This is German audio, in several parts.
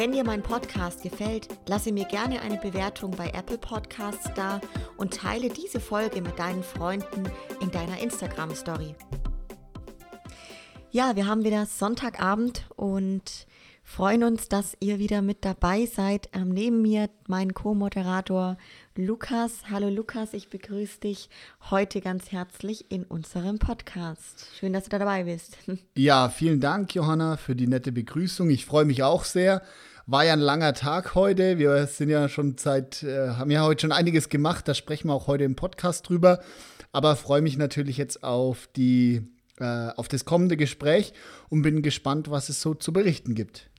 Wenn dir mein Podcast gefällt, lasse mir gerne eine Bewertung bei Apple Podcasts da und teile diese Folge mit deinen Freunden in deiner Instagram Story. Ja, wir haben wieder Sonntagabend und freuen uns, dass ihr wieder mit dabei seid. Ähm, neben mir mein Co-Moderator Lukas. Hallo Lukas, ich begrüße dich heute ganz herzlich in unserem Podcast. Schön, dass du da dabei bist. Ja, vielen Dank, Johanna, für die nette Begrüßung. Ich freue mich auch sehr. War ja ein langer Tag heute. Wir sind ja schon seit, äh, haben ja heute schon einiges gemacht. Da sprechen wir auch heute im Podcast drüber. Aber freue mich natürlich jetzt auf die, äh, auf das kommende Gespräch und bin gespannt, was es so zu berichten gibt.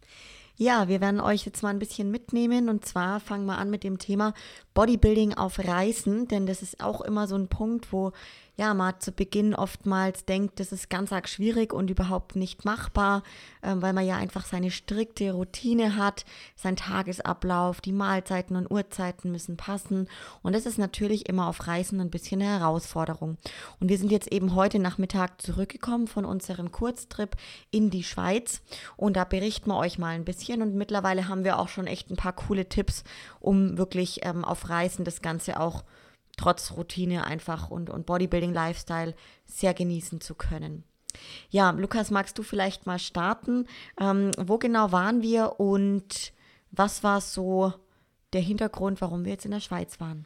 Ja, wir werden euch jetzt mal ein bisschen mitnehmen und zwar fangen wir an mit dem Thema Bodybuilding auf Reisen, denn das ist auch immer so ein Punkt, wo ja, man zu Beginn oftmals denkt, das ist ganz arg schwierig und überhaupt nicht machbar, ähm, weil man ja einfach seine strikte Routine hat, sein Tagesablauf, die Mahlzeiten und Uhrzeiten müssen passen. Und das ist natürlich immer auf Reisen ein bisschen eine Herausforderung. Und wir sind jetzt eben heute Nachmittag zurückgekommen von unserem Kurztrip in die Schweiz und da berichten wir euch mal ein bisschen. Und mittlerweile haben wir auch schon echt ein paar coole Tipps, um wirklich ähm, auf Reisen das Ganze auch trotz Routine einfach und, und Bodybuilding-Lifestyle sehr genießen zu können. Ja, Lukas, magst du vielleicht mal starten? Ähm, wo genau waren wir und was war so der Hintergrund, warum wir jetzt in der Schweiz waren?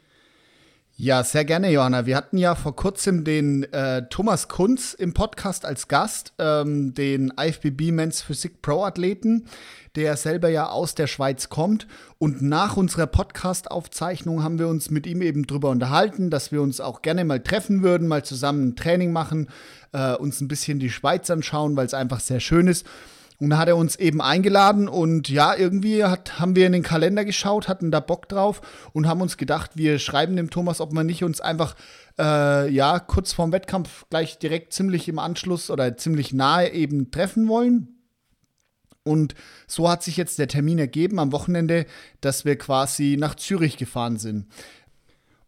Ja, sehr gerne, Johanna. Wir hatten ja vor kurzem den äh, Thomas Kunz im Podcast als Gast, ähm, den IFBB Men's Physik Pro Athleten, der selber ja aus der Schweiz kommt. Und nach unserer Podcast-Aufzeichnung haben wir uns mit ihm eben drüber unterhalten, dass wir uns auch gerne mal treffen würden, mal zusammen ein Training machen, äh, uns ein bisschen die Schweiz anschauen, weil es einfach sehr schön ist. Und da hat er uns eben eingeladen und ja, irgendwie hat, haben wir in den Kalender geschaut, hatten da Bock drauf und haben uns gedacht, wir schreiben dem Thomas, ob wir nicht uns einfach, äh, ja, kurz vorm Wettkampf gleich direkt ziemlich im Anschluss oder ziemlich nahe eben treffen wollen. Und so hat sich jetzt der Termin ergeben am Wochenende, dass wir quasi nach Zürich gefahren sind.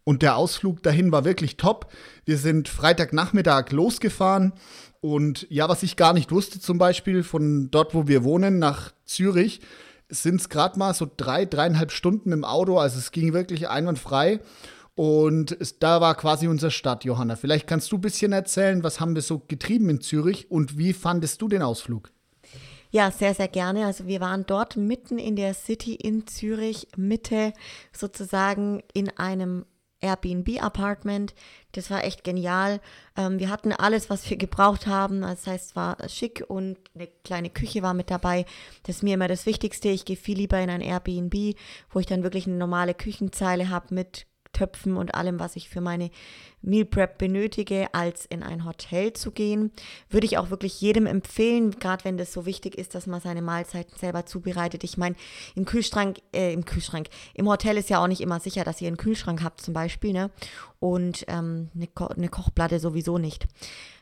Und der Ausflug dahin war wirklich top. Wir sind Freitagnachmittag losgefahren und ja, was ich gar nicht wusste, zum Beispiel von dort, wo wir wohnen, nach Zürich, sind es gerade mal so drei, dreieinhalb Stunden im Auto. Also es ging wirklich einwandfrei. Und es, da war quasi unsere Stadt, Johanna. Vielleicht kannst du ein bisschen erzählen, was haben wir so getrieben in Zürich und wie fandest du den Ausflug? Ja, sehr, sehr gerne. Also wir waren dort mitten in der City in Zürich, Mitte sozusagen in einem Airbnb-Apartment. Das war echt genial. Ähm, wir hatten alles, was wir gebraucht haben. Das heißt, es war schick und eine kleine Küche war mit dabei. Das ist mir immer das Wichtigste. Ich gehe viel lieber in ein Airbnb, wo ich dann wirklich eine normale Küchenzeile habe mit Töpfen und allem, was ich für meine Meal Prep benötige, als in ein Hotel zu gehen. Würde ich auch wirklich jedem empfehlen, gerade wenn das so wichtig ist, dass man seine Mahlzeiten selber zubereitet. Ich meine, im Kühlschrank, äh, im Kühlschrank, im Hotel ist ja auch nicht immer sicher, dass ihr einen Kühlschrank habt zum Beispiel, ne? Und ähm, eine, Ko eine Kochplatte sowieso nicht.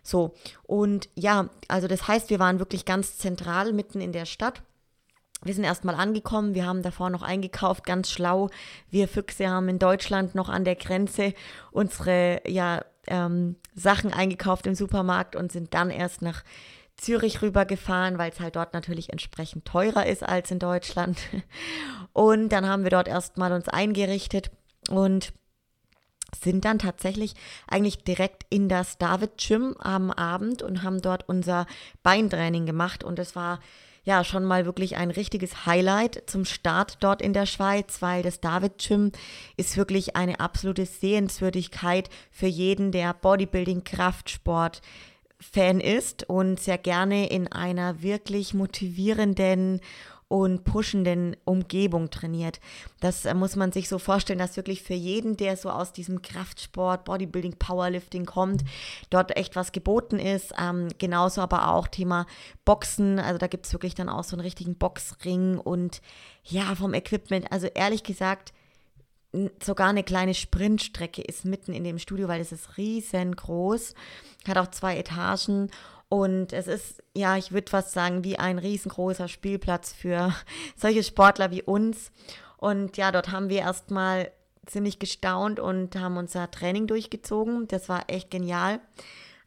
So, und ja, also das heißt, wir waren wirklich ganz zentral mitten in der Stadt wir sind erstmal angekommen, wir haben davor noch eingekauft, ganz schlau. Wir Füchse haben in Deutschland noch an der Grenze unsere ja, ähm, Sachen eingekauft im Supermarkt und sind dann erst nach Zürich rübergefahren, weil es halt dort natürlich entsprechend teurer ist als in Deutschland. Und dann haben wir dort erstmal uns eingerichtet und sind dann tatsächlich eigentlich direkt in das David Gym am Abend und haben dort unser Beintraining gemacht und es war ja schon mal wirklich ein richtiges Highlight zum Start dort in der Schweiz, weil das David Gym ist wirklich eine absolute Sehenswürdigkeit für jeden, der Bodybuilding, Kraftsport, Fan ist und sehr gerne in einer wirklich motivierenden und pushenden Umgebung trainiert. Das äh, muss man sich so vorstellen, dass wirklich für jeden, der so aus diesem Kraftsport, Bodybuilding, Powerlifting kommt, dort echt was geboten ist. Ähm, genauso aber auch Thema Boxen. Also da gibt es wirklich dann auch so einen richtigen Boxring und ja, vom Equipment. Also ehrlich gesagt, sogar eine kleine Sprintstrecke ist mitten in dem Studio, weil es ist riesengroß, hat auch zwei Etagen und es ist, ja, ich würde fast sagen, wie ein riesengroßer Spielplatz für solche Sportler wie uns. Und ja, dort haben wir erstmal ziemlich gestaunt und haben unser Training durchgezogen. Das war echt genial.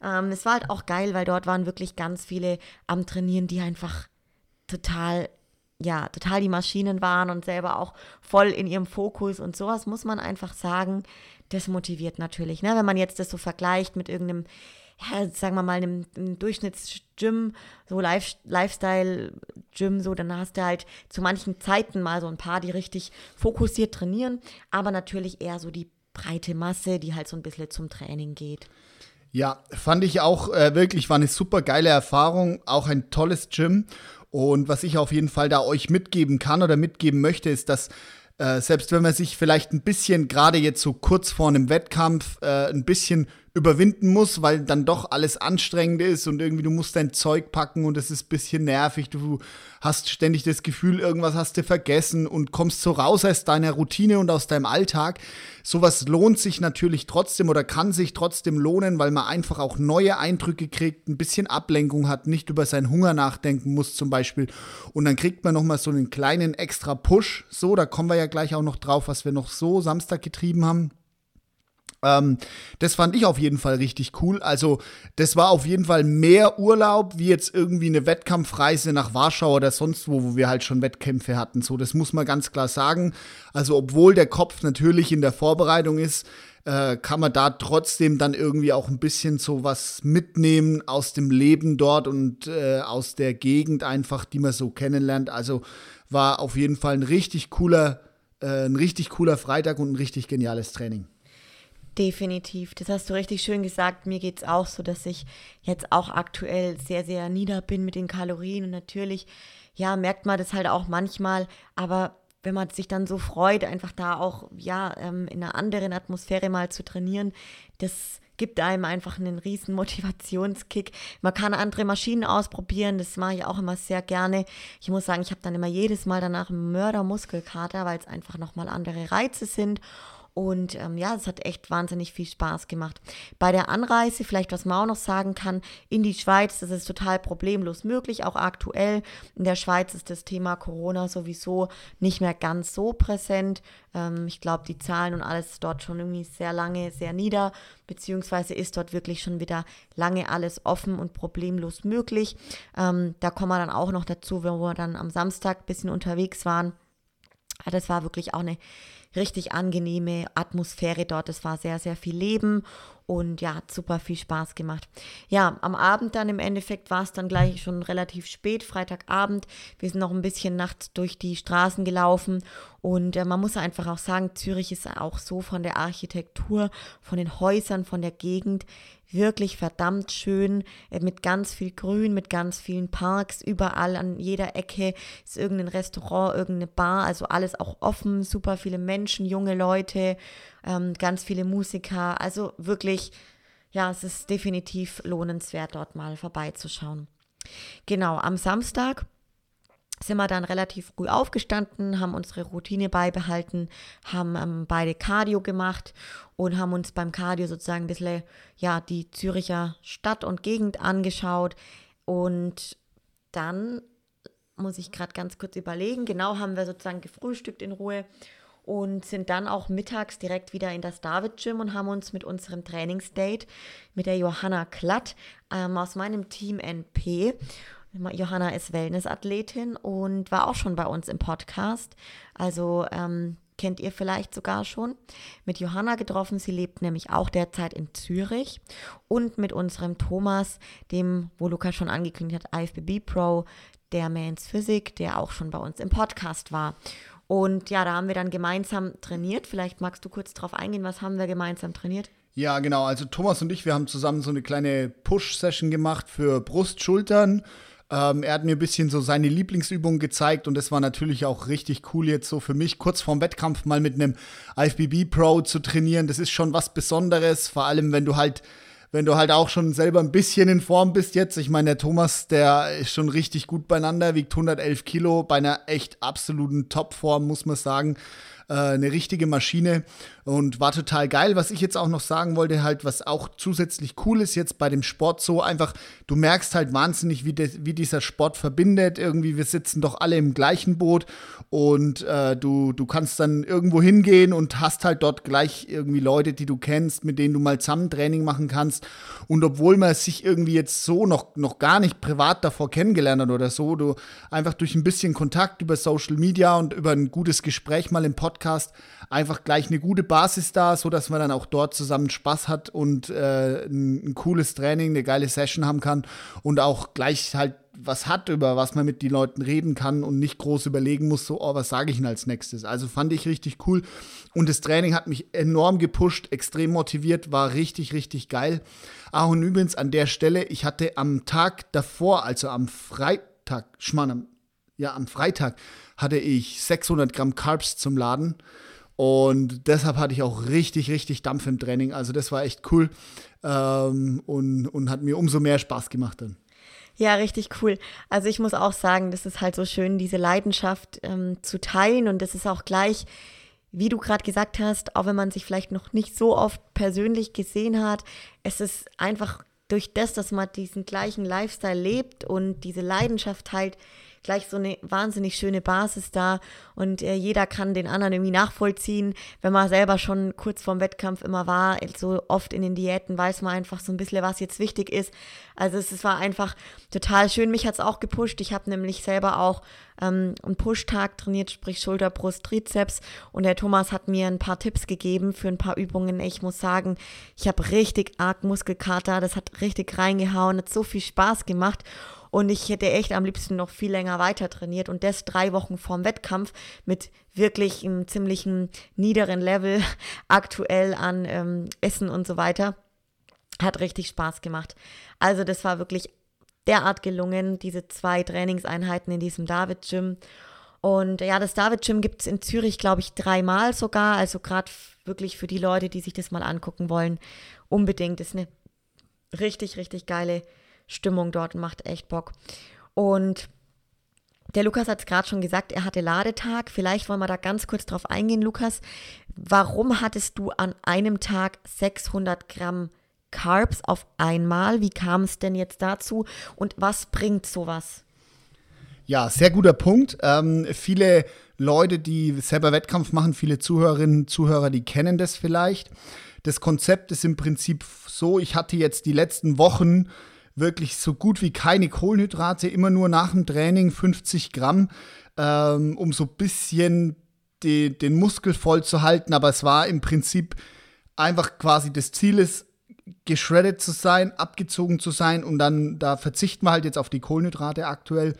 Ähm, es war halt auch geil, weil dort waren wirklich ganz viele am Trainieren, die einfach total, ja, total die Maschinen waren und selber auch voll in ihrem Fokus und sowas muss man einfach sagen, das motiviert natürlich. Ne? Wenn man jetzt das so vergleicht mit irgendeinem ja, sagen wir mal, einem, einem Durchschnittsgym, so Life, Lifestyle-Gym, so, dann hast du halt zu manchen Zeiten mal so ein paar, die richtig fokussiert trainieren, aber natürlich eher so die breite Masse, die halt so ein bisschen zum Training geht. Ja, fand ich auch äh, wirklich, war eine super geile Erfahrung, auch ein tolles Gym. Und was ich auf jeden Fall da euch mitgeben kann oder mitgeben möchte, ist, dass äh, selbst wenn man sich vielleicht ein bisschen, gerade jetzt so kurz vor einem Wettkampf, äh, ein bisschen überwinden muss, weil dann doch alles anstrengend ist und irgendwie du musst dein Zeug packen und es ist ein bisschen nervig. Du hast ständig das Gefühl, irgendwas hast du vergessen und kommst so raus aus deiner Routine und aus deinem Alltag. Sowas lohnt sich natürlich trotzdem oder kann sich trotzdem lohnen, weil man einfach auch neue Eindrücke kriegt, ein bisschen Ablenkung hat, nicht über seinen Hunger nachdenken muss zum Beispiel. Und dann kriegt man nochmal so einen kleinen extra Push. So, da kommen wir ja gleich auch noch drauf, was wir noch so Samstag getrieben haben. Ähm, das fand ich auf jeden Fall richtig cool. Also, das war auf jeden Fall mehr Urlaub wie jetzt irgendwie eine Wettkampfreise nach Warschau oder sonst wo, wo wir halt schon Wettkämpfe hatten. So, das muss man ganz klar sagen. Also, obwohl der Kopf natürlich in der Vorbereitung ist, äh, kann man da trotzdem dann irgendwie auch ein bisschen so was mitnehmen aus dem Leben dort und äh, aus der Gegend einfach, die man so kennenlernt. Also, war auf jeden Fall ein richtig cooler, äh, ein richtig cooler Freitag und ein richtig geniales Training. Definitiv, das hast du richtig schön gesagt. Mir geht es auch so, dass ich jetzt auch aktuell sehr, sehr nieder bin mit den Kalorien. Und natürlich, ja, merkt man das halt auch manchmal. Aber wenn man sich dann so freut, einfach da auch, ja, ähm, in einer anderen Atmosphäre mal zu trainieren, das gibt einem einfach einen riesen Motivationskick. Man kann andere Maschinen ausprobieren, das mache ich auch immer sehr gerne. Ich muss sagen, ich habe dann immer jedes Mal danach einen Mördermuskelkater, weil es einfach nochmal andere Reize sind. Und ähm, ja, es hat echt wahnsinnig viel Spaß gemacht. Bei der Anreise, vielleicht was man auch noch sagen kann, in die Schweiz, das ist total problemlos möglich, auch aktuell. In der Schweiz ist das Thema Corona sowieso nicht mehr ganz so präsent. Ähm, ich glaube, die Zahlen und alles dort schon irgendwie sehr lange, sehr nieder, beziehungsweise ist dort wirklich schon wieder lange alles offen und problemlos möglich. Ähm, da kommen wir dann auch noch dazu, wenn wir dann am Samstag ein bisschen unterwegs waren. Das war wirklich auch eine richtig angenehme Atmosphäre dort. Es war sehr, sehr viel Leben und ja, hat super viel Spaß gemacht. Ja, am Abend dann im Endeffekt war es dann gleich schon relativ spät, Freitagabend. Wir sind noch ein bisschen nachts durch die Straßen gelaufen und äh, man muss einfach auch sagen, Zürich ist auch so von der Architektur, von den Häusern, von der Gegend wirklich verdammt schön, äh, mit ganz viel Grün, mit ganz vielen Parks, überall an jeder Ecke ist irgendein Restaurant, irgendeine Bar, also alles auch offen, super viele Menschen, junge Leute, ähm, ganz viele Musiker, also wirklich, ja, es ist definitiv lohnenswert, dort mal vorbeizuschauen. Genau, am Samstag sind wir dann relativ früh aufgestanden, haben unsere Routine beibehalten, haben ähm, beide Cardio gemacht und haben uns beim Cardio sozusagen ein bisschen ja, die Züricher Stadt und Gegend angeschaut. Und dann muss ich gerade ganz kurz überlegen, genau haben wir sozusagen gefrühstückt in Ruhe und sind dann auch mittags direkt wieder in das David Gym und haben uns mit unserem Trainingsdate mit der Johanna Klatt ähm, aus meinem Team NP Johanna ist Wellnessathletin und war auch schon bei uns im Podcast. Also ähm, kennt ihr vielleicht sogar schon. Mit Johanna getroffen. Sie lebt nämlich auch derzeit in Zürich. Und mit unserem Thomas, dem, wo Luca schon angekündigt hat, IFBB Pro, der Mans Physik, der auch schon bei uns im Podcast war. Und ja, da haben wir dann gemeinsam trainiert. Vielleicht magst du kurz drauf eingehen, was haben wir gemeinsam trainiert? Ja, genau. Also Thomas und ich, wir haben zusammen so eine kleine Push-Session gemacht für Brust, Schultern ähm, er hat mir ein bisschen so seine Lieblingsübungen gezeigt und das war natürlich auch richtig cool jetzt so für mich, kurz vorm Wettkampf mal mit einem IFBB Pro zu trainieren. Das ist schon was Besonderes, vor allem wenn du halt wenn du halt auch schon selber ein bisschen in Form bist jetzt. Ich meine, der Thomas, der ist schon richtig gut beieinander, wiegt 111 Kilo, bei einer echt absoluten Topform, muss man sagen. Äh, eine richtige Maschine und war total geil. Was ich jetzt auch noch sagen wollte, halt, was auch zusätzlich cool ist jetzt bei dem Sport so einfach, du merkst halt wahnsinnig, wie, de, wie dieser Sport verbindet. Irgendwie, wir sitzen doch alle im gleichen Boot und äh, du, du kannst dann irgendwo hingehen und hast halt dort gleich irgendwie Leute, die du kennst, mit denen du mal zusammen Training machen kannst. Und obwohl man sich irgendwie jetzt so noch, noch gar nicht privat davor kennengelernt hat oder so, du einfach durch ein bisschen Kontakt über Social Media und über ein gutes Gespräch mal im Podcast einfach gleich eine gute Basis da, so dass man dann auch dort zusammen Spaß hat und äh, ein, ein cooles Training, eine geile Session haben kann und auch gleich halt was hat, über was man mit den Leuten reden kann und nicht groß überlegen muss, so, oh, was sage ich denn als nächstes? Also fand ich richtig cool. Und das Training hat mich enorm gepusht, extrem motiviert, war richtig, richtig geil. Ah, und übrigens an der Stelle, ich hatte am Tag davor, also am Freitag, Schmarrn, ja, am Freitag hatte ich 600 Gramm Carbs zum Laden. Und deshalb hatte ich auch richtig, richtig Dampf im Training. Also das war echt cool ähm, und, und hat mir umso mehr Spaß gemacht dann. Ja, richtig cool. Also ich muss auch sagen, das ist halt so schön, diese Leidenschaft ähm, zu teilen. Und das ist auch gleich, wie du gerade gesagt hast, auch wenn man sich vielleicht noch nicht so oft persönlich gesehen hat, es ist einfach durch das, dass man diesen gleichen Lifestyle lebt und diese Leidenschaft teilt, gleich so eine wahnsinnig schöne Basis da und äh, jeder kann den anderen irgendwie nachvollziehen. Wenn man selber schon kurz vorm Wettkampf immer war, so oft in den Diäten, weiß man einfach so ein bisschen, was jetzt wichtig ist. Also es, es war einfach total schön. Mich hat es auch gepusht. Ich habe nämlich selber auch ähm, einen Push-Tag trainiert, sprich Schulter, Brust, Trizeps. Und der Thomas hat mir ein paar Tipps gegeben für ein paar Übungen. Ich muss sagen, ich habe richtig arg Muskelkater. Das hat richtig reingehauen, hat so viel Spaß gemacht. Und ich hätte echt am liebsten noch viel länger weiter trainiert und das drei Wochen vorm Wettkampf mit wirklich einem ziemlichen niederen Level aktuell an ähm, Essen und so weiter. Hat richtig Spaß gemacht. Also das war wirklich derart gelungen, diese zwei Trainingseinheiten in diesem David-Gym. Und ja, das David-Gym gibt es in Zürich, glaube ich, dreimal sogar. Also gerade wirklich für die Leute, die sich das mal angucken wollen, unbedingt. Das ist eine richtig, richtig geile Stimmung dort macht echt Bock. Und der Lukas hat es gerade schon gesagt, er hatte Ladetag. Vielleicht wollen wir da ganz kurz drauf eingehen, Lukas. Warum hattest du an einem Tag 600 Gramm Carbs auf einmal? Wie kam es denn jetzt dazu? Und was bringt sowas? Ja, sehr guter Punkt. Ähm, viele Leute, die selber Wettkampf machen, viele Zuhörerinnen und Zuhörer, die kennen das vielleicht. Das Konzept ist im Prinzip so, ich hatte jetzt die letzten Wochen wirklich so gut wie keine Kohlenhydrate, immer nur nach dem Training 50 Gramm, ähm, um so ein bisschen die, den Muskel voll zu halten. Aber es war im Prinzip einfach quasi das Ziel ist, geschreddet zu sein, abgezogen zu sein und dann, da verzichten wir halt jetzt auf die Kohlenhydrate aktuell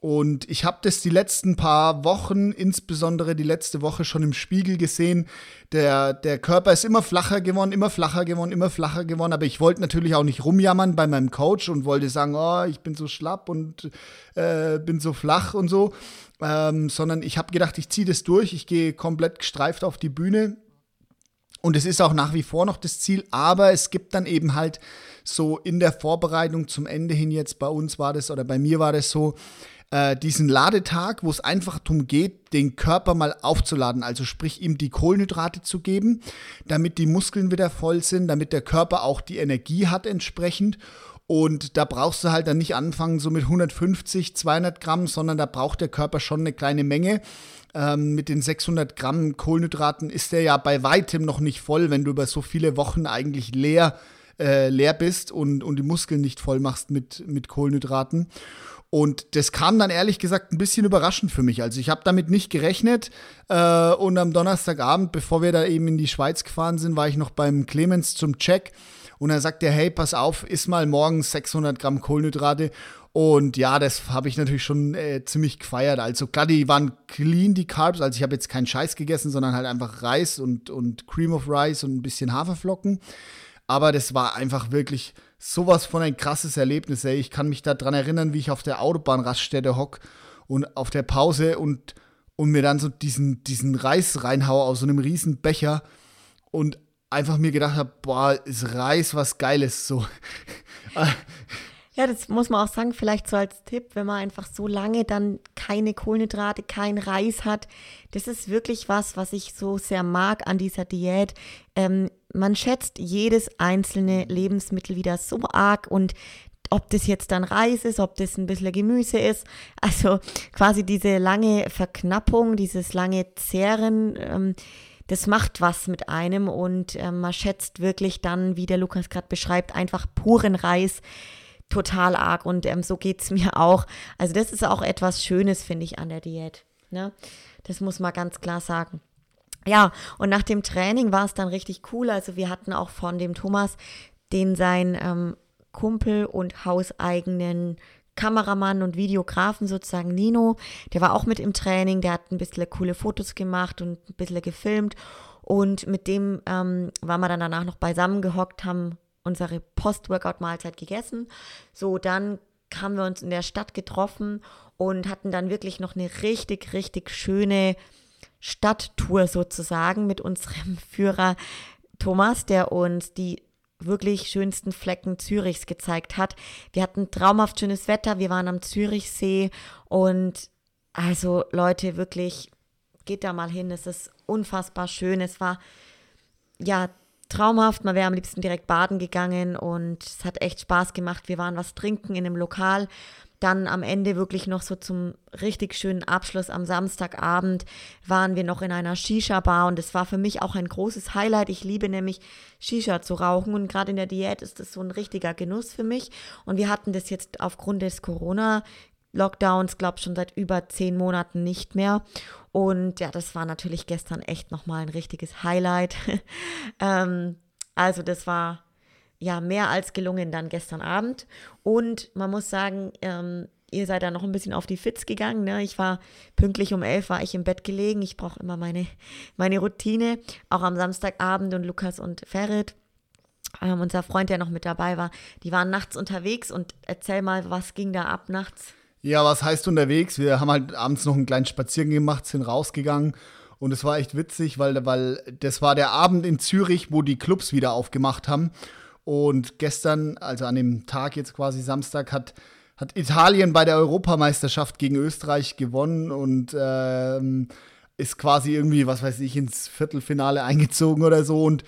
und ich habe das die letzten paar Wochen, insbesondere die letzte Woche schon im Spiegel gesehen. Der, der Körper ist immer flacher geworden, immer flacher geworden, immer flacher geworden. Aber ich wollte natürlich auch nicht rumjammern bei meinem Coach und wollte sagen, oh, ich bin so schlapp und äh, bin so flach und so. Ähm, sondern ich habe gedacht, ich ziehe das durch. Ich gehe komplett gestreift auf die Bühne. Und es ist auch nach wie vor noch das Ziel. Aber es gibt dann eben halt so in der Vorbereitung zum Ende hin jetzt bei uns war das oder bei mir war das so, äh, diesen Ladetag, wo es einfach darum geht, den Körper mal aufzuladen, also sprich ihm die Kohlenhydrate zu geben, damit die Muskeln wieder voll sind, damit der Körper auch die Energie hat entsprechend. Und da brauchst du halt dann nicht anfangen so mit 150, 200 Gramm, sondern da braucht der Körper schon eine kleine Menge. Ähm, mit den 600 Gramm Kohlenhydraten ist der ja bei weitem noch nicht voll, wenn du über so viele Wochen eigentlich leer, äh, leer bist und, und die Muskeln nicht voll machst mit, mit Kohlenhydraten. Und das kam dann ehrlich gesagt ein bisschen überraschend für mich. Also ich habe damit nicht gerechnet. Äh, und am Donnerstagabend, bevor wir da eben in die Schweiz gefahren sind, war ich noch beim Clemens zum Check. Und er sagte, hey, pass auf, iss mal morgens 600 Gramm Kohlenhydrate. Und ja, das habe ich natürlich schon äh, ziemlich gefeiert. Also klar, die waren clean, die Carbs. Also ich habe jetzt keinen Scheiß gegessen, sondern halt einfach Reis und, und Cream of Rice und ein bisschen Haferflocken. Aber das war einfach wirklich sowas von ein krasses Erlebnis, ey. Ich kann mich daran erinnern, wie ich auf der Autobahnraststätte hock und auf der Pause und, und mir dann so diesen, diesen Reis reinhaue aus so einem riesen Becher und einfach mir gedacht habe, boah, ist Reis was Geiles so. Ja, das muss man auch sagen, vielleicht so als Tipp, wenn man einfach so lange dann keine Kohlenhydrate, kein Reis hat. Das ist wirklich was, was ich so sehr mag an dieser Diät. Ähm, man schätzt jedes einzelne Lebensmittel wieder so arg und ob das jetzt dann Reis ist, ob das ein bisschen Gemüse ist. Also quasi diese lange Verknappung, dieses lange Zehren, ähm, das macht was mit einem und äh, man schätzt wirklich dann, wie der Lukas gerade beschreibt, einfach puren Reis total arg und ähm, so geht es mir auch. Also das ist auch etwas Schönes, finde ich, an der Diät. Ne? Das muss man ganz klar sagen. Ja, und nach dem Training war es dann richtig cool. Also wir hatten auch von dem Thomas, den sein ähm, Kumpel und hauseigenen Kameramann und Videografen sozusagen Nino, der war auch mit im Training, der hat ein bisschen coole Fotos gemacht und ein bisschen gefilmt und mit dem ähm, waren wir dann danach noch beisammen gehockt, haben unsere Post-Workout-Mahlzeit gegessen. So, dann haben wir uns in der Stadt getroffen und hatten dann wirklich noch eine richtig, richtig schöne Stadttour sozusagen mit unserem Führer Thomas, der uns die wirklich schönsten Flecken Zürichs gezeigt hat. Wir hatten traumhaft schönes Wetter, wir waren am Zürichsee und also Leute, wirklich, geht da mal hin, es ist unfassbar schön. Es war ja traumhaft, man wäre am liebsten direkt baden gegangen und es hat echt Spaß gemacht. Wir waren was trinken in einem Lokal dann am Ende wirklich noch so zum richtig schönen Abschluss am Samstagabend waren wir noch in einer Shisha-Bar und es war für mich auch ein großes Highlight. Ich liebe nämlich Shisha zu rauchen und gerade in der Diät ist das so ein richtiger Genuss für mich. Und wir hatten das jetzt aufgrund des Corona Lockdowns, glaube schon seit über zehn Monaten nicht mehr. Und ja, das war natürlich gestern echt nochmal ein richtiges Highlight. ähm, also das war ja mehr als gelungen dann gestern Abend. Und man muss sagen, ähm, ihr seid da noch ein bisschen auf die Fits gegangen. Ne? Ich war pünktlich um elf, war ich im Bett gelegen. Ich brauche immer meine, meine Routine, auch am Samstagabend und Lukas und Ferit. Ähm, unser Freund, der noch mit dabei war, die waren nachts unterwegs und erzähl mal, was ging da ab nachts? Ja, was heißt unterwegs? Wir haben halt abends noch einen kleinen Spaziergang gemacht, sind rausgegangen und es war echt witzig, weil, weil das war der Abend in Zürich, wo die Clubs wieder aufgemacht haben. Und gestern, also an dem Tag jetzt quasi Samstag, hat, hat Italien bei der Europameisterschaft gegen Österreich gewonnen und ähm, ist quasi irgendwie, was weiß ich, ins Viertelfinale eingezogen oder so. Und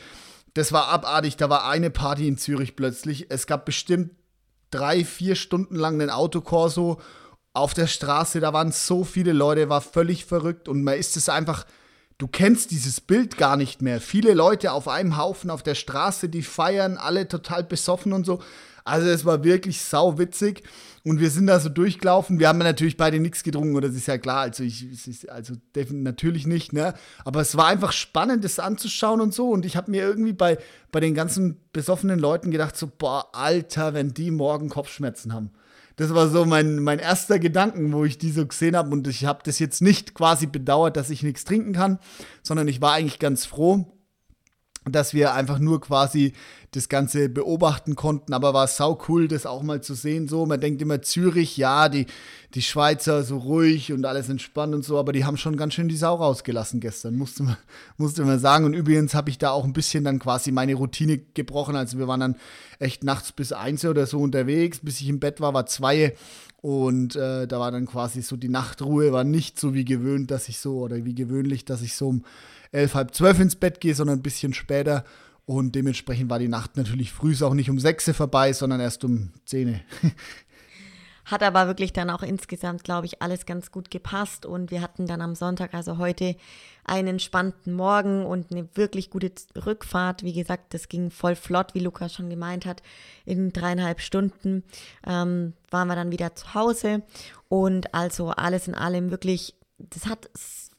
das war abartig. Da war eine Party in Zürich plötzlich. Es gab bestimmt drei, vier Stunden lang einen Autokorso auf der Straße. Da waren so viele Leute, war völlig verrückt. Und man ist es einfach du kennst dieses Bild gar nicht mehr. Viele Leute auf einem Haufen auf der Straße, die feiern, alle total besoffen und so. Also es war wirklich sau witzig und wir sind da so durchgelaufen. Wir haben natürlich beide nichts getrunken, oder das ist ja klar. Also ich, also natürlich nicht, ne? Aber es war einfach spannend, das anzuschauen und so. Und ich habe mir irgendwie bei, bei den ganzen besoffenen Leuten gedacht, so, boah, Alter, wenn die morgen Kopfschmerzen haben. Das war so mein, mein erster Gedanken, wo ich die so gesehen habe. Und ich habe das jetzt nicht quasi bedauert, dass ich nichts trinken kann, sondern ich war eigentlich ganz froh, dass wir einfach nur quasi das Ganze beobachten konnten. Aber war sau cool, das auch mal zu sehen. So, man denkt immer Zürich, ja, die, die Schweizer so ruhig und alles entspannt und so, aber die haben schon ganz schön die Sau rausgelassen gestern, musste man, musste man sagen. Und übrigens habe ich da auch ein bisschen dann quasi meine Routine gebrochen. Also wir waren dann echt nachts bis eins oder so unterwegs, bis ich im Bett war, war zwei. Und äh, da war dann quasi so die Nachtruhe, war nicht so wie gewöhnt, dass ich so, oder wie gewöhnlich, dass ich so um elf, halb zwölf ins Bett gehe, sondern ein bisschen später. Und dementsprechend war die Nacht natürlich früh auch nicht um sechs vorbei, sondern erst um zehn. Hat aber wirklich dann auch insgesamt, glaube ich, alles ganz gut gepasst. Und wir hatten dann am Sonntag, also heute, einen entspannten Morgen und eine wirklich gute Rückfahrt. Wie gesagt, das ging voll flott, wie Lukas schon gemeint hat. In dreieinhalb Stunden ähm, waren wir dann wieder zu Hause. Und also alles in allem wirklich, das hat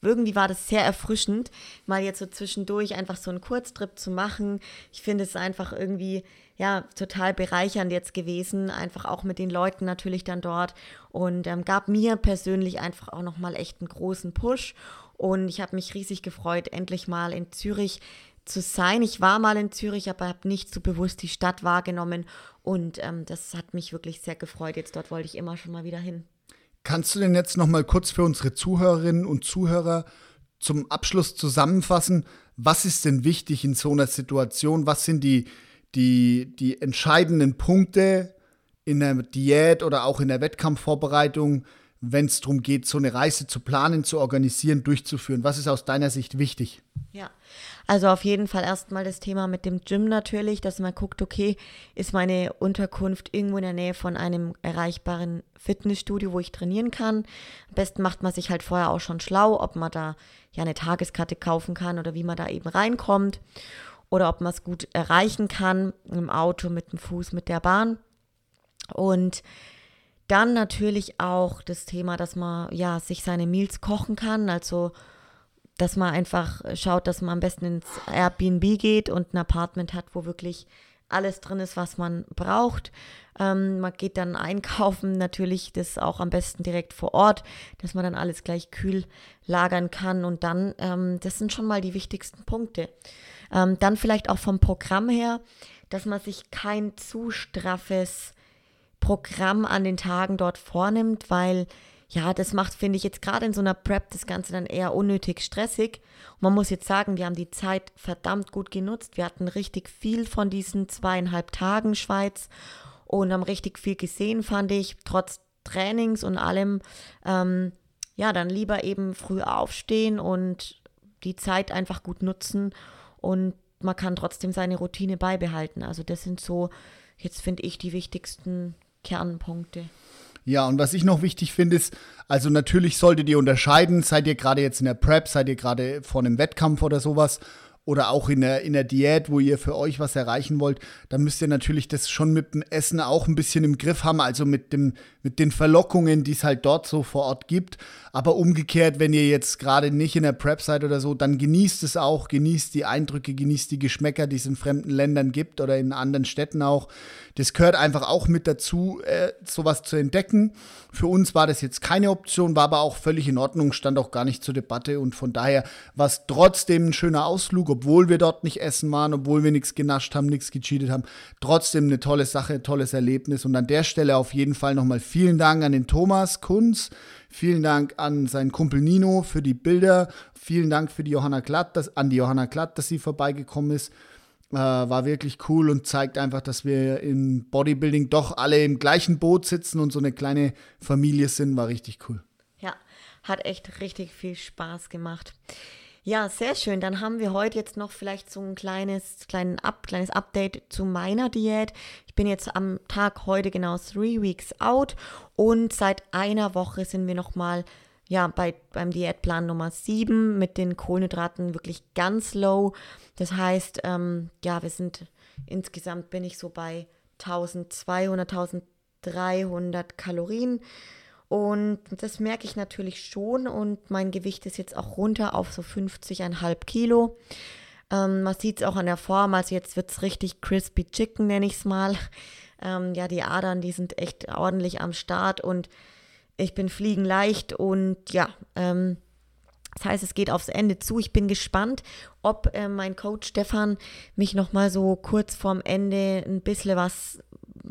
irgendwie war das sehr erfrischend, mal jetzt so zwischendurch einfach so einen Kurztrip zu machen. Ich finde es einfach irgendwie ja total bereichernd jetzt gewesen, einfach auch mit den Leuten natürlich dann dort und ähm, gab mir persönlich einfach auch noch mal echt einen großen Push und ich habe mich riesig gefreut, endlich mal in Zürich zu sein. Ich war mal in Zürich, aber habe nicht so bewusst die Stadt wahrgenommen und ähm, das hat mich wirklich sehr gefreut. Jetzt dort wollte ich immer schon mal wieder hin. Kannst du denn jetzt noch mal kurz für unsere Zuhörerinnen und Zuhörer zum Abschluss zusammenfassen, was ist denn wichtig in so einer Situation? Was sind die, die, die entscheidenden Punkte, in der Diät oder auch in der Wettkampfvorbereitung, wenn es darum geht, so eine Reise zu planen, zu organisieren, durchzuführen? Was ist aus deiner Sicht wichtig? Ja, also auf jeden Fall erstmal das Thema mit dem Gym natürlich, dass man guckt, okay, ist meine Unterkunft irgendwo in der Nähe von einem erreichbaren Fitnessstudio, wo ich trainieren kann. Am besten macht man sich halt vorher auch schon schlau, ob man da ja eine Tageskarte kaufen kann oder wie man da eben reinkommt oder ob man es gut erreichen kann im Auto, mit dem Fuß, mit der Bahn. Und dann natürlich auch das Thema, dass man ja sich seine Meals kochen kann, also dass man einfach schaut, dass man am besten ins Airbnb geht und ein Apartment hat, wo wirklich alles drin ist, was man braucht. Ähm, man geht dann einkaufen, natürlich das auch am besten direkt vor Ort, dass man dann alles gleich kühl lagern kann. Und dann, ähm, das sind schon mal die wichtigsten Punkte. Ähm, dann vielleicht auch vom Programm her, dass man sich kein zu straffes Programm an den Tagen dort vornimmt, weil ja, das macht, finde ich, jetzt gerade in so einer Prep das Ganze dann eher unnötig stressig. Und man muss jetzt sagen, wir haben die Zeit verdammt gut genutzt. Wir hatten richtig viel von diesen zweieinhalb Tagen Schweiz und haben richtig viel gesehen, fand ich, trotz Trainings und allem. Ähm, ja, dann lieber eben früh aufstehen und die Zeit einfach gut nutzen und man kann trotzdem seine Routine beibehalten. Also das sind so, jetzt finde ich, die wichtigsten Kernpunkte. Ja, und was ich noch wichtig finde, ist, also natürlich solltet ihr unterscheiden, seid ihr gerade jetzt in der Prep, seid ihr gerade vor einem Wettkampf oder sowas oder auch in der, in der Diät, wo ihr für euch was erreichen wollt, dann müsst ihr natürlich das schon mit dem Essen auch ein bisschen im Griff haben, also mit, dem, mit den Verlockungen, die es halt dort so vor Ort gibt. Aber umgekehrt, wenn ihr jetzt gerade nicht in der Prep seid oder so, dann genießt es auch, genießt die Eindrücke, genießt die Geschmäcker, die es in fremden Ländern gibt oder in anderen Städten auch. Das gehört einfach auch mit dazu, äh, sowas zu entdecken. Für uns war das jetzt keine Option, war aber auch völlig in Ordnung, stand auch gar nicht zur Debatte und von daher war es trotzdem ein schöner Ausflug, obwohl wir dort nicht essen waren, obwohl wir nichts genascht haben, nichts gecheatet haben. Trotzdem eine tolle Sache, tolles Erlebnis und an der Stelle auf jeden Fall nochmal vielen Dank an den Thomas Kunz. Vielen Dank an seinen Kumpel Nino für die Bilder. Vielen Dank für die Johanna Glatt, dass, an die Johanna Glatt, dass sie vorbeigekommen ist. Äh, war wirklich cool und zeigt einfach, dass wir im Bodybuilding doch alle im gleichen Boot sitzen und so eine kleine Familie sind. War richtig cool. Ja, hat echt richtig viel Spaß gemacht. Ja, sehr schön. Dann haben wir heute jetzt noch vielleicht so ein kleines, kleinen Up, kleines Update zu meiner Diät. Ich bin jetzt am Tag heute genau three weeks out und seit einer Woche sind wir nochmal ja, bei, beim Diätplan Nummer 7 mit den Kohlenhydraten wirklich ganz low. Das heißt, ähm, ja, wir sind insgesamt bin ich so bei 1200, 1300 Kalorien. Und das merke ich natürlich schon. Und mein Gewicht ist jetzt auch runter auf so 50,5 Kilo. Ähm, man sieht es auch an der Form. Also jetzt wird es richtig crispy chicken, nenne ich es mal. Ähm, ja, die Adern, die sind echt ordentlich am Start. Und ich bin fliegenleicht. Und ja, ähm, das heißt, es geht aufs Ende zu. Ich bin gespannt, ob äh, mein Coach Stefan mich nochmal so kurz vorm Ende ein bisschen was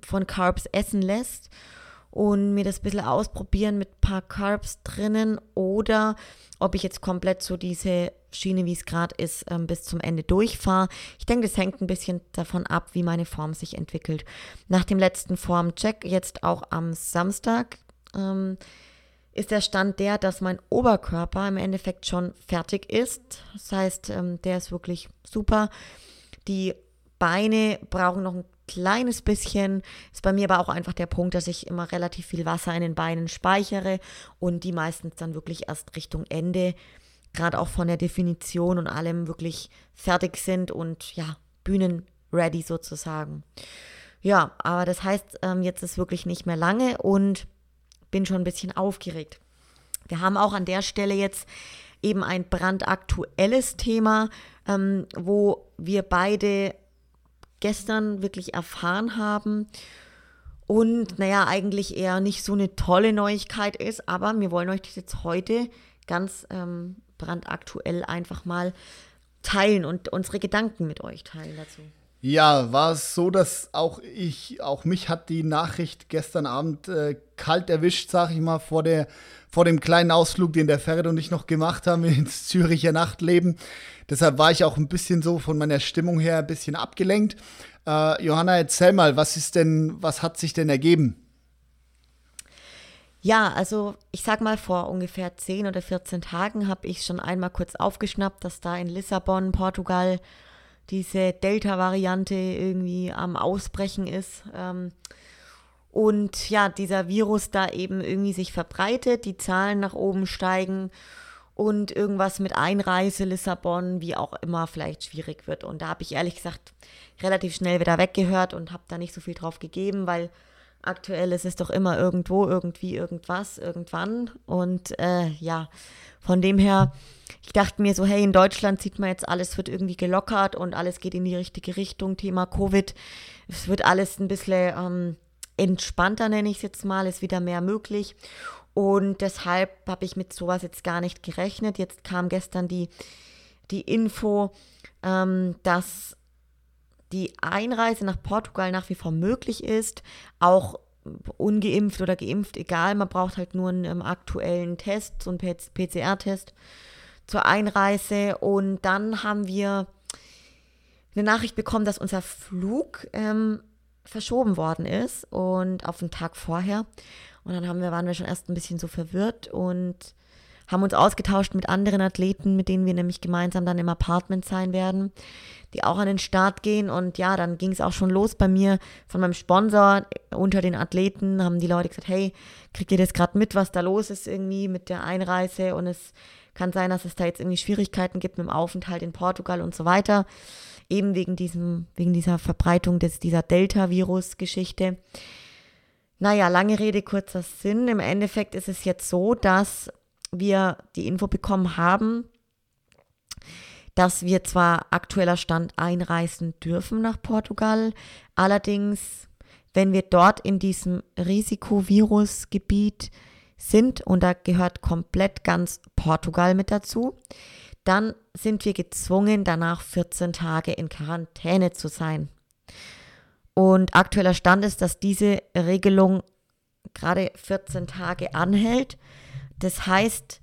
von Carbs essen lässt und mir das ein bisschen ausprobieren mit ein paar Carbs drinnen oder ob ich jetzt komplett so diese Schiene, wie es gerade ist, ähm, bis zum Ende durchfahre. Ich denke, das hängt ein bisschen davon ab, wie meine Form sich entwickelt. Nach dem letzten Formcheck, jetzt auch am Samstag, ähm, ist der Stand der, dass mein Oberkörper im Endeffekt schon fertig ist. Das heißt, ähm, der ist wirklich super. Die Beine brauchen noch ein kleines bisschen. Ist bei mir aber auch einfach der Punkt, dass ich immer relativ viel Wasser in den Beinen speichere und die meistens dann wirklich erst Richtung Ende, gerade auch von der Definition und allem wirklich fertig sind und ja, Bühnen ready sozusagen. Ja, aber das heißt, ähm, jetzt ist wirklich nicht mehr lange und bin schon ein bisschen aufgeregt. Wir haben auch an der Stelle jetzt eben ein brandaktuelles Thema, ähm, wo wir beide gestern wirklich erfahren haben. Und naja, eigentlich eher nicht so eine tolle Neuigkeit ist, aber wir wollen euch das jetzt heute ganz ähm, brandaktuell einfach mal teilen und unsere Gedanken mit euch teilen dazu. Ja, war es so, dass auch ich, auch mich hat die Nachricht gestern Abend äh, kalt erwischt, sag ich mal, vor, der, vor dem kleinen Ausflug, den der Ferret und ich noch gemacht haben ins Züricher Nachtleben. Deshalb war ich auch ein bisschen so von meiner Stimmung her ein bisschen abgelenkt. Äh, Johanna, erzähl mal, was ist denn, was hat sich denn ergeben? Ja, also ich sag mal, vor ungefähr 10 oder 14 Tagen habe ich schon einmal kurz aufgeschnappt, dass da in Lissabon, Portugal, diese Delta-Variante irgendwie am Ausbrechen ist. Ähm, und ja, dieser Virus da eben irgendwie sich verbreitet, die Zahlen nach oben steigen und irgendwas mit Einreise, Lissabon, wie auch immer, vielleicht schwierig wird. Und da habe ich ehrlich gesagt relativ schnell wieder weggehört und habe da nicht so viel drauf gegeben, weil aktuell ist es doch immer irgendwo, irgendwie, irgendwas, irgendwann. Und äh, ja, von dem her ich dachte mir so, hey, in Deutschland sieht man jetzt, alles wird irgendwie gelockert und alles geht in die richtige Richtung, Thema Covid. Es wird alles ein bisschen ähm, entspannter, nenne ich es jetzt mal, ist wieder mehr möglich. Und deshalb habe ich mit sowas jetzt gar nicht gerechnet. Jetzt kam gestern die, die Info, ähm, dass die Einreise nach Portugal nach wie vor möglich ist, auch ungeimpft oder geimpft, egal, man braucht halt nur einen ähm, aktuellen Test, so einen PCR-Test zur Einreise. Und dann haben wir eine Nachricht bekommen, dass unser Flug ähm, verschoben worden ist und auf den Tag vorher. Und dann haben wir, waren wir schon erst ein bisschen so verwirrt und haben uns ausgetauscht mit anderen Athleten, mit denen wir nämlich gemeinsam dann im Apartment sein werden, die auch an den Start gehen. Und ja, dann ging es auch schon los bei mir von meinem Sponsor unter den Athleten, haben die Leute gesagt, hey, kriegt ihr das gerade mit, was da los ist irgendwie mit der Einreise? Und es kann sein, dass es da jetzt irgendwie Schwierigkeiten gibt mit dem Aufenthalt in Portugal und so weiter. Eben wegen diesem, wegen dieser Verbreitung des, dieser Delta-Virus-Geschichte. Naja, lange Rede, kurzer Sinn. Im Endeffekt ist es jetzt so, dass wir die Info bekommen haben, dass wir zwar aktueller Stand einreisen dürfen nach Portugal, allerdings, wenn wir dort in diesem Risikovirusgebiet sind, und da gehört komplett ganz Portugal mit dazu, dann sind wir gezwungen, danach 14 Tage in Quarantäne zu sein. Und aktueller Stand ist, dass diese Regelung gerade 14 Tage anhält. Das heißt,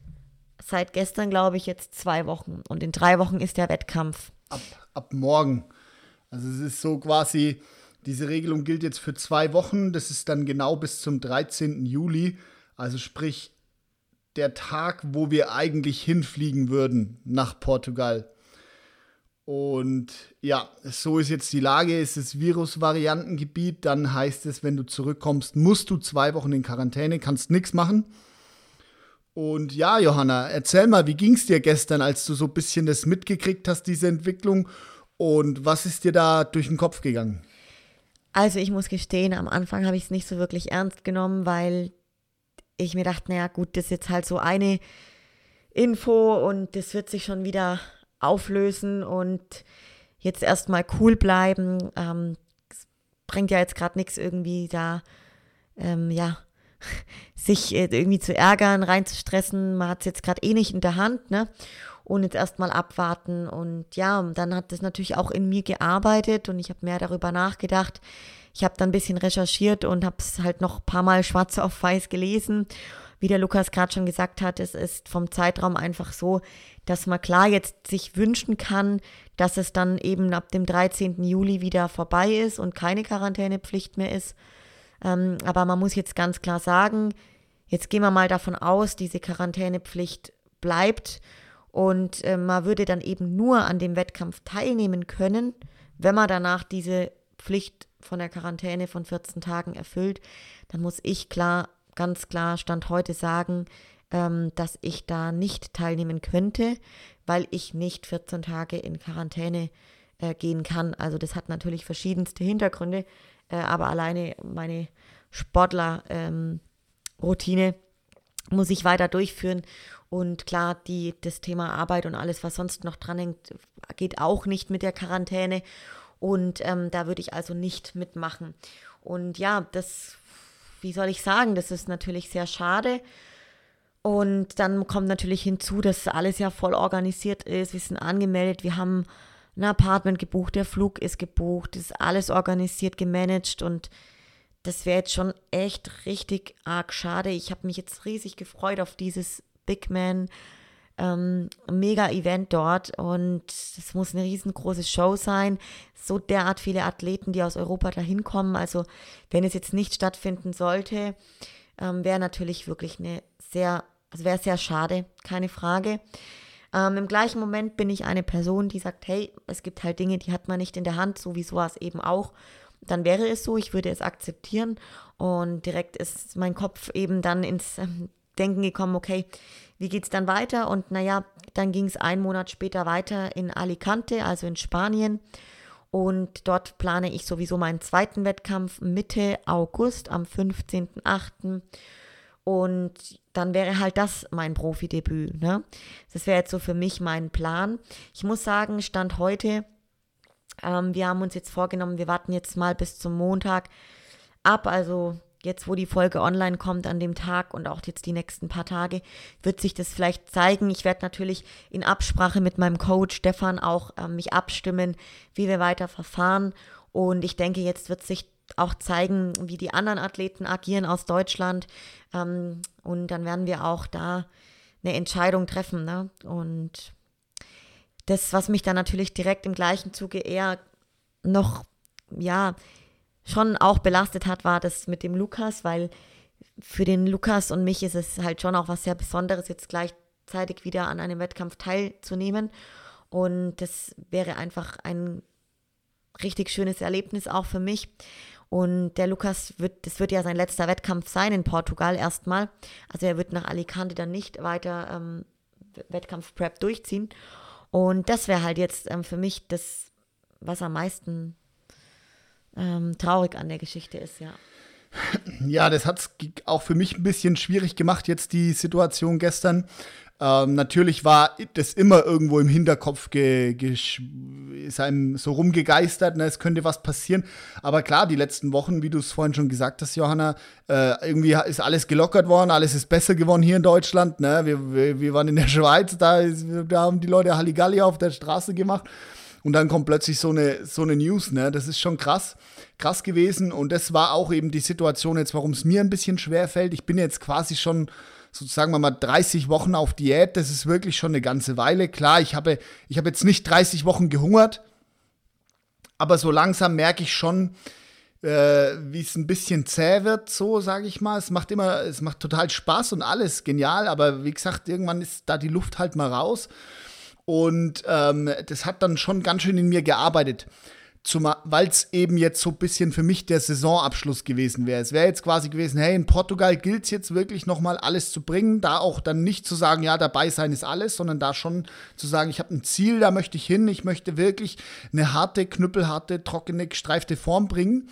seit gestern glaube ich jetzt zwei Wochen und in drei Wochen ist der Wettkampf. Ab, ab morgen. Also es ist so quasi, diese Regelung gilt jetzt für zwei Wochen. Das ist dann genau bis zum 13. Juli. Also sprich, der Tag, wo wir eigentlich hinfliegen würden nach Portugal. Und ja, so ist jetzt die Lage. Es ist Virusvariantengebiet. Dann heißt es, wenn du zurückkommst, musst du zwei Wochen in Quarantäne, kannst nichts machen. Und ja, Johanna, erzähl mal, wie ging es dir gestern, als du so ein bisschen das mitgekriegt hast, diese Entwicklung? Und was ist dir da durch den Kopf gegangen? Also ich muss gestehen, am Anfang habe ich es nicht so wirklich ernst genommen, weil ich mir dachte, naja gut, das ist jetzt halt so eine Info und das wird sich schon wieder auflösen und jetzt erstmal cool bleiben. Ähm, bringt ja jetzt gerade nichts irgendwie da, ähm, ja, sich äh, irgendwie zu ärgern, reinzustressen. Man hat es jetzt gerade eh nicht in der Hand, ne? Und jetzt erstmal abwarten. Und ja, dann hat das natürlich auch in mir gearbeitet und ich habe mehr darüber nachgedacht, ich habe dann ein bisschen recherchiert und habe es halt noch ein paar Mal schwarz auf weiß gelesen. Wie der Lukas gerade schon gesagt hat, es ist vom Zeitraum einfach so, dass man klar jetzt sich wünschen kann, dass es dann eben ab dem 13. Juli wieder vorbei ist und keine Quarantänepflicht mehr ist. Ähm, aber man muss jetzt ganz klar sagen, jetzt gehen wir mal davon aus, diese Quarantänepflicht bleibt und äh, man würde dann eben nur an dem Wettkampf teilnehmen können, wenn man danach diese Pflicht von der Quarantäne von 14 Tagen erfüllt, dann muss ich klar, ganz klar Stand heute sagen, ähm, dass ich da nicht teilnehmen könnte, weil ich nicht 14 Tage in Quarantäne äh, gehen kann. Also das hat natürlich verschiedenste Hintergründe, äh, aber alleine meine Sportler-Routine ähm, muss ich weiter durchführen. Und klar, die, das Thema Arbeit und alles, was sonst noch dran hängt, geht auch nicht mit der Quarantäne. Und ähm, da würde ich also nicht mitmachen. Und ja, das, wie soll ich sagen, das ist natürlich sehr schade. Und dann kommt natürlich hinzu, dass alles ja voll organisiert ist. Wir sind angemeldet, wir haben ein Apartment gebucht, der Flug ist gebucht, ist alles organisiert, gemanagt und das wäre jetzt schon echt richtig arg schade. Ich habe mich jetzt riesig gefreut auf dieses Big Man ähm, Mega-Event dort und es muss eine riesengroße Show sein. So derart viele Athleten, die aus Europa dahin kommen. Also wenn es jetzt nicht stattfinden sollte, ähm, wäre natürlich wirklich eine sehr, also wäre sehr schade, keine Frage. Ähm, Im gleichen Moment bin ich eine Person, die sagt, hey, es gibt halt Dinge, die hat man nicht in der Hand, so wie sowas eben auch. Dann wäre es so, ich würde es akzeptieren und direkt ist mein Kopf eben dann ins ähm, Denken gekommen, okay, wie geht es dann weiter? Und naja, dann ging es einen Monat später weiter in Alicante, also in Spanien. Und dort plane ich sowieso meinen zweiten Wettkampf Mitte August am 15.08. Und dann wäre halt das mein Profidebüt. Ne? Das wäre jetzt so für mich mein Plan. Ich muss sagen, Stand heute, ähm, wir haben uns jetzt vorgenommen, wir warten jetzt mal bis zum Montag ab. Also jetzt, wo die Folge online kommt an dem Tag und auch jetzt die nächsten paar Tage, wird sich das vielleicht zeigen. Ich werde natürlich in Absprache mit meinem Coach Stefan auch äh, mich abstimmen, wie wir weiter verfahren. Und ich denke, jetzt wird sich auch zeigen, wie die anderen Athleten agieren aus Deutschland. Ähm, und dann werden wir auch da eine Entscheidung treffen. Ne? Und das, was mich dann natürlich direkt im gleichen Zuge eher noch, ja, schon auch belastet hat, war das mit dem Lukas, weil für den Lukas und mich ist es halt schon auch was sehr Besonderes, jetzt gleichzeitig wieder an einem Wettkampf teilzunehmen. Und das wäre einfach ein richtig schönes Erlebnis auch für mich. Und der Lukas wird, das wird ja sein letzter Wettkampf sein in Portugal erstmal. Also er wird nach Alicante dann nicht weiter ähm, Wettkampf-Prep durchziehen. Und das wäre halt jetzt ähm, für mich das, was am meisten ähm, traurig an der Geschichte ist, ja. Ja, das hat es auch für mich ein bisschen schwierig gemacht, jetzt die Situation gestern. Ähm, natürlich war das immer irgendwo im Hinterkopf ge, ge, ist einem so rumgegeistert, ne, es könnte was passieren. Aber klar, die letzten Wochen, wie du es vorhin schon gesagt hast, Johanna, äh, irgendwie ist alles gelockert worden, alles ist besser geworden hier in Deutschland. Ne? Wir, wir, wir waren in der Schweiz, da, da haben die Leute Halligalli auf der Straße gemacht. Und dann kommt plötzlich so eine, so eine News, ne? Das ist schon krass, krass gewesen. Und das war auch eben die Situation jetzt, warum es mir ein bisschen schwer fällt. Ich bin jetzt quasi schon sozusagen mal 30 Wochen auf Diät. Das ist wirklich schon eine ganze Weile. Klar, ich habe, ich habe jetzt nicht 30 Wochen gehungert, aber so langsam merke ich schon, äh, wie es ein bisschen zäh wird, so sage ich mal. Es macht immer, es macht total Spaß und alles genial, aber wie gesagt, irgendwann ist da die Luft halt mal raus. Und ähm, das hat dann schon ganz schön in mir gearbeitet. Weil es eben jetzt so ein bisschen für mich der Saisonabschluss gewesen wäre. Es wäre jetzt quasi gewesen, hey, in Portugal gilt es jetzt wirklich nochmal alles zu bringen. Da auch dann nicht zu sagen, ja, dabei sein ist alles, sondern da schon zu sagen, ich habe ein Ziel, da möchte ich hin. Ich möchte wirklich eine harte, knüppelharte, trockene, gestreifte Form bringen.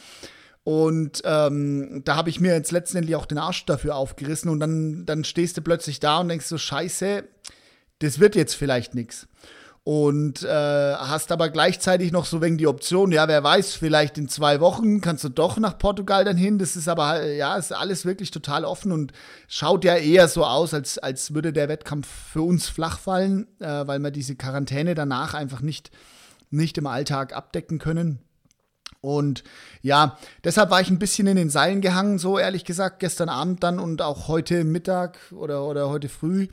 Und ähm, da habe ich mir jetzt letztendlich auch den Arsch dafür aufgerissen. Und dann, dann stehst du plötzlich da und denkst so, scheiße, das wird jetzt vielleicht nichts. Und äh, hast aber gleichzeitig noch so wegen die Option, ja, wer weiß, vielleicht in zwei Wochen kannst du doch nach Portugal dann hin. Das ist aber, ja, ist alles wirklich total offen und schaut ja eher so aus, als, als würde der Wettkampf für uns flach fallen, äh, weil wir diese Quarantäne danach einfach nicht, nicht im Alltag abdecken können. Und ja, deshalb war ich ein bisschen in den Seilen gehangen, so ehrlich gesagt, gestern Abend dann und auch heute Mittag oder, oder heute früh.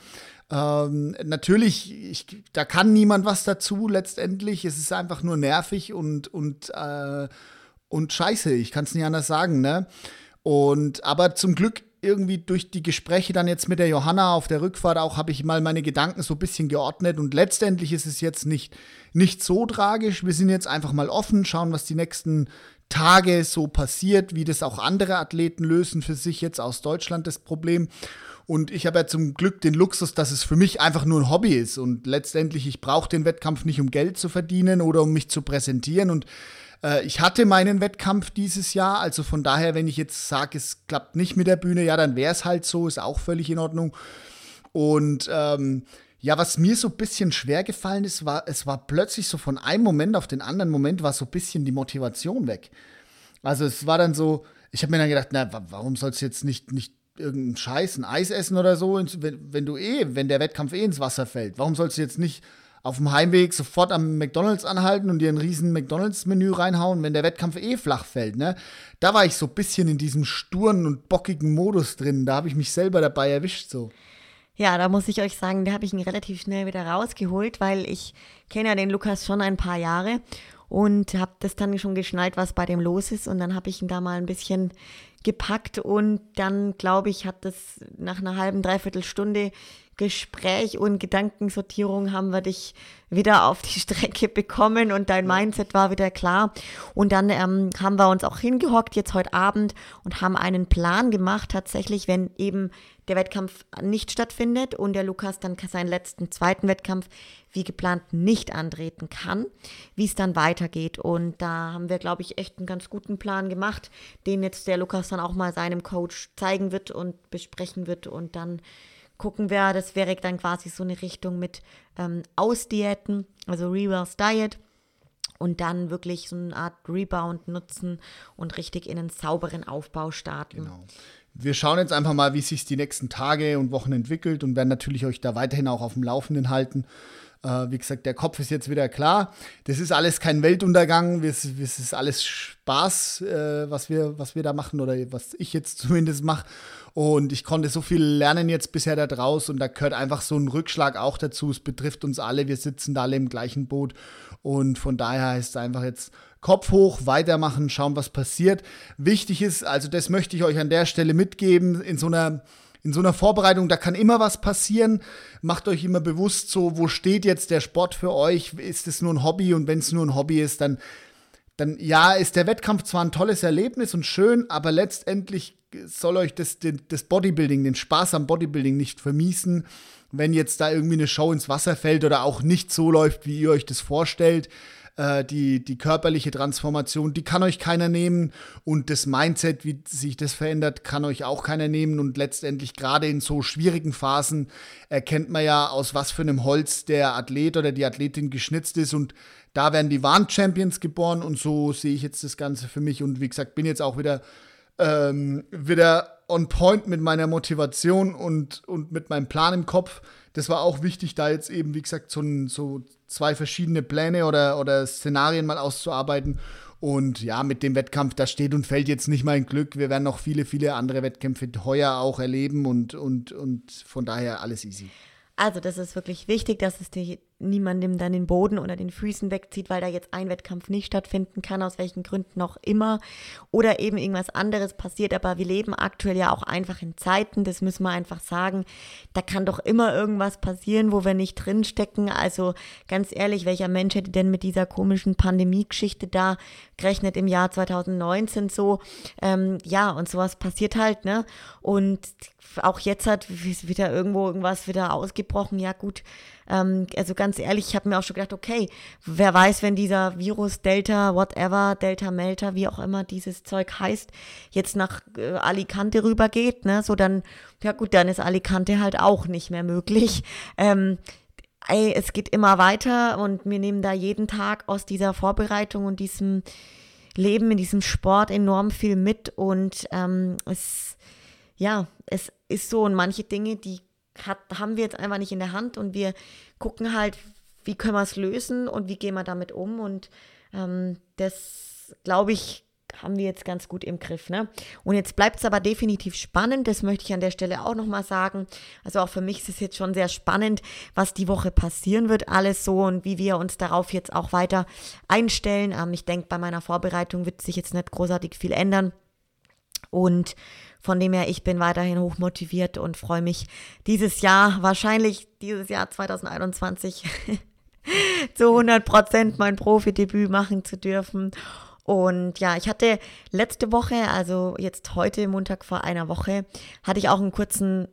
Ähm, natürlich, ich, da kann niemand was dazu letztendlich. Es ist einfach nur nervig und, und, äh, und scheiße. Ich kann es nicht anders sagen, ne? Und aber zum Glück irgendwie durch die Gespräche dann jetzt mit der Johanna auf der Rückfahrt auch habe ich mal meine Gedanken so ein bisschen geordnet und letztendlich ist es jetzt nicht, nicht so tragisch. Wir sind jetzt einfach mal offen, schauen, was die nächsten Tage so passiert, wie das auch andere Athleten lösen für sich jetzt aus Deutschland das Problem. Und ich habe ja zum Glück den Luxus, dass es für mich einfach nur ein Hobby ist. Und letztendlich, ich brauche den Wettkampf nicht, um Geld zu verdienen oder um mich zu präsentieren. Und äh, ich hatte meinen Wettkampf dieses Jahr. Also von daher, wenn ich jetzt sage, es klappt nicht mit der Bühne, ja, dann wäre es halt so, ist auch völlig in Ordnung. Und ähm, ja, was mir so ein bisschen schwer gefallen ist, war, es war plötzlich so von einem Moment auf den anderen Moment war so ein bisschen die Motivation weg. Also es war dann so, ich habe mir dann gedacht, na, warum sollst du jetzt nicht, nicht irgendeinen Scheiß, ein Eis essen oder so, wenn, wenn du eh, wenn der Wettkampf eh ins Wasser fällt, warum sollst du jetzt nicht auf dem Heimweg sofort am McDonalds anhalten und dir ein riesen McDonalds-Menü reinhauen, wenn der Wettkampf eh flach fällt, ne? Da war ich so ein bisschen in diesem sturen und bockigen Modus drin. Da habe ich mich selber dabei erwischt, so. Ja, da muss ich euch sagen, da habe ich ihn relativ schnell wieder rausgeholt, weil ich kenne ja den Lukas schon ein paar Jahre und habe das dann schon geschnallt, was bei dem los ist. Und dann habe ich ihn da mal ein bisschen gepackt und dann, glaube ich, hat das nach einer halben, dreiviertel Stunde Gespräch und Gedankensortierung haben wir dich wieder auf die Strecke bekommen und dein Mindset war wieder klar. Und dann ähm, haben wir uns auch hingehockt jetzt heute Abend und haben einen Plan gemacht, tatsächlich, wenn eben der Wettkampf nicht stattfindet und der Lukas dann seinen letzten zweiten Wettkampf wie geplant nicht antreten kann, wie es dann weitergeht. Und da haben wir, glaube ich, echt einen ganz guten Plan gemacht, den jetzt der Lukas dann auch mal seinem Coach zeigen wird und besprechen wird und dann gucken wir, das wäre dann quasi so eine Richtung mit ähm, Ausdiäten, also Reverse Diet und dann wirklich so eine Art Rebound nutzen und richtig in einen sauberen Aufbau starten. Genau. Wir schauen jetzt einfach mal, wie sich die nächsten Tage und Wochen entwickelt und werden natürlich euch da weiterhin auch auf dem Laufenden halten. Äh, wie gesagt, der Kopf ist jetzt wieder klar. Das ist alles kein Weltuntergang, es, ist alles Spaß, äh, was, wir, was wir da machen oder was ich jetzt zumindest mache. Und ich konnte so viel lernen jetzt bisher da draus und da gehört einfach so ein Rückschlag auch dazu. Es betrifft uns alle, wir sitzen da alle im gleichen Boot und von daher heißt es einfach jetzt Kopf hoch, weitermachen, schauen, was passiert. Wichtig ist, also das möchte ich euch an der Stelle mitgeben, in so einer in so einer Vorbereitung, da kann immer was passieren. Macht euch immer bewusst, so, wo steht jetzt der Sport für euch? Ist es nur ein Hobby? Und wenn es nur ein Hobby ist, dann, dann ja, ist der Wettkampf zwar ein tolles Erlebnis und schön, aber letztendlich soll euch das, das Bodybuilding, den Spaß am Bodybuilding nicht vermiesen, wenn jetzt da irgendwie eine Show ins Wasser fällt oder auch nicht so läuft, wie ihr euch das vorstellt. Äh, die, die körperliche Transformation, die kann euch keiner nehmen. Und das Mindset, wie sich das verändert, kann euch auch keiner nehmen. Und letztendlich gerade in so schwierigen Phasen erkennt man ja, aus was für einem Holz der Athlet oder die Athletin geschnitzt ist. Und da werden die Warn-Champions geboren. Und so sehe ich jetzt das Ganze für mich. Und wie gesagt, bin jetzt auch wieder ähm, wieder on point mit meiner Motivation und, und mit meinem Plan im Kopf. Das war auch wichtig, da jetzt eben, wie gesagt, so, so zwei verschiedene Pläne oder, oder Szenarien mal auszuarbeiten. Und ja, mit dem Wettkampf, da steht und fällt jetzt nicht mein Glück. Wir werden noch viele, viele andere Wettkämpfe heuer auch erleben und, und, und von daher alles easy. Also das ist wirklich wichtig, dass es dir niemandem dann den Boden oder den Füßen wegzieht, weil da jetzt ein Wettkampf nicht stattfinden kann, aus welchen Gründen auch immer, oder eben irgendwas anderes passiert. Aber wir leben aktuell ja auch einfach in Zeiten, das müssen wir einfach sagen, da kann doch immer irgendwas passieren, wo wir nicht drinstecken. Also ganz ehrlich, welcher Mensch hätte denn mit dieser komischen Pandemie-Geschichte da gerechnet im Jahr 2019 so? Ähm, ja, und sowas passiert halt, ne? Und auch jetzt hat wieder irgendwo irgendwas wieder ausgebrochen. Ja gut, ähm, also ganz ehrlich, ich habe mir auch schon gedacht, okay, wer weiß, wenn dieser Virus Delta, whatever, Delta Melta, wie auch immer dieses Zeug heißt, jetzt nach äh, Alicante rübergeht, ne, so dann, ja gut, dann ist Alicante halt auch nicht mehr möglich. Ähm, ey, es geht immer weiter und wir nehmen da jeden Tag aus dieser Vorbereitung und diesem Leben in diesem Sport enorm viel mit und ähm, es, ja, es ist so und manche Dinge, die hat, haben wir jetzt einfach nicht in der Hand und wir gucken halt, wie können wir es lösen und wie gehen wir damit um und ähm, das, glaube ich, haben wir jetzt ganz gut im Griff. Ne? Und jetzt bleibt es aber definitiv spannend, das möchte ich an der Stelle auch nochmal sagen. Also auch für mich ist es jetzt schon sehr spannend, was die Woche passieren wird, alles so und wie wir uns darauf jetzt auch weiter einstellen. Ähm, ich denke, bei meiner Vorbereitung wird sich jetzt nicht großartig viel ändern. Und von dem her, ich bin weiterhin hoch motiviert und freue mich dieses Jahr, wahrscheinlich dieses Jahr 2021, zu 100 Prozent mein Profidebüt machen zu dürfen. Und ja, ich hatte letzte Woche, also jetzt heute, Montag vor einer Woche, hatte ich auch einen kurzen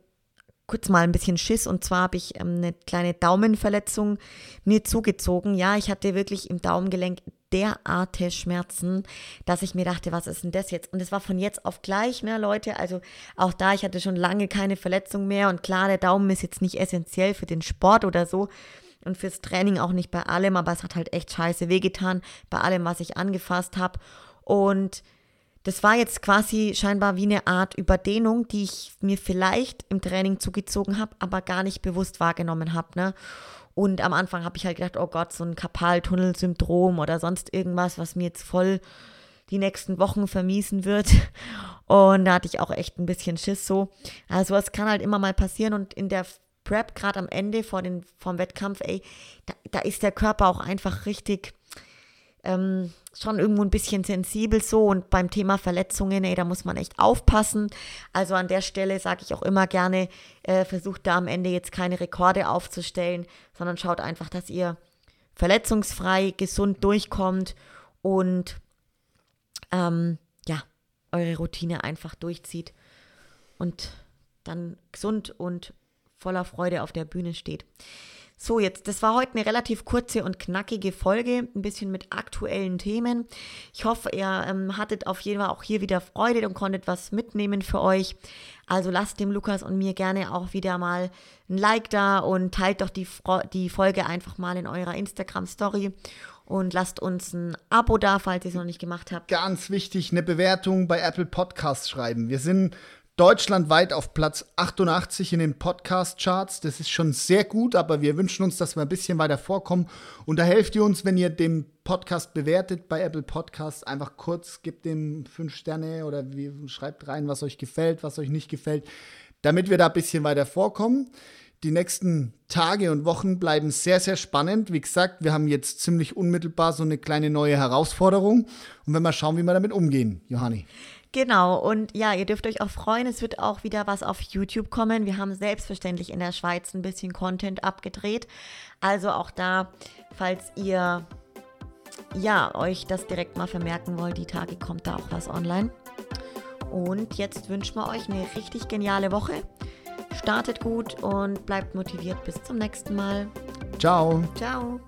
kurz mal ein bisschen Schiss und zwar habe ich ähm, eine kleine Daumenverletzung mir zugezogen. Ja, ich hatte wirklich im Daumengelenk derart Schmerzen, dass ich mir dachte, was ist denn das jetzt? Und es war von jetzt auf gleich, ne, Leute. Also auch da, ich hatte schon lange keine Verletzung mehr und klar, der Daumen ist jetzt nicht essentiell für den Sport oder so und fürs Training auch nicht bei allem, aber es hat halt echt scheiße wehgetan bei allem, was ich angefasst habe. Und das war jetzt quasi scheinbar wie eine Art Überdehnung, die ich mir vielleicht im Training zugezogen habe, aber gar nicht bewusst wahrgenommen habe. Ne? Und am Anfang habe ich halt gedacht, oh Gott, so ein Karpaltunnelsyndrom oder sonst irgendwas, was mir jetzt voll die nächsten Wochen vermiesen wird. Und da hatte ich auch echt ein bisschen Schiss so. Also es kann halt immer mal passieren und in der Prep, gerade am Ende vor den, vom Wettkampf, ey, da, da ist der Körper auch einfach richtig ähm, schon irgendwo ein bisschen sensibel so und beim Thema Verletzungen, ey, da muss man echt aufpassen. Also an der Stelle sage ich auch immer gerne, äh, versucht da am Ende jetzt keine Rekorde aufzustellen, sondern schaut einfach, dass ihr verletzungsfrei, gesund durchkommt und ähm, ja, eure Routine einfach durchzieht und dann gesund und voller Freude auf der Bühne steht. So, jetzt, das war heute eine relativ kurze und knackige Folge, ein bisschen mit aktuellen Themen. Ich hoffe, ihr ähm, hattet auf jeden Fall auch hier wieder Freude und konntet was mitnehmen für euch. Also lasst dem Lukas und mir gerne auch wieder mal ein Like da und teilt doch die, die Folge einfach mal in eurer Instagram-Story und lasst uns ein Abo da, falls ihr es noch nicht gemacht habt. Ganz wichtig, eine Bewertung bei Apple Podcasts schreiben. Wir sind deutschlandweit auf Platz 88 in den Podcast-Charts. Das ist schon sehr gut, aber wir wünschen uns, dass wir ein bisschen weiter vorkommen. Und da helft ihr uns, wenn ihr den Podcast bewertet bei Apple Podcasts. Einfach kurz, gebt dem fünf Sterne oder wie, schreibt rein, was euch gefällt, was euch nicht gefällt, damit wir da ein bisschen weiter vorkommen. Die nächsten Tage und Wochen bleiben sehr, sehr spannend. Wie gesagt, wir haben jetzt ziemlich unmittelbar so eine kleine neue Herausforderung. Und wenn wir schauen, wie wir damit umgehen, Johanni. Genau, und ja, ihr dürft euch auch freuen, es wird auch wieder was auf YouTube kommen. Wir haben selbstverständlich in der Schweiz ein bisschen Content abgedreht. Also auch da, falls ihr ja, euch das direkt mal vermerken wollt, die Tage kommt da auch was online. Und jetzt wünschen wir euch eine richtig geniale Woche. Startet gut und bleibt motiviert. Bis zum nächsten Mal. Ciao. Ciao.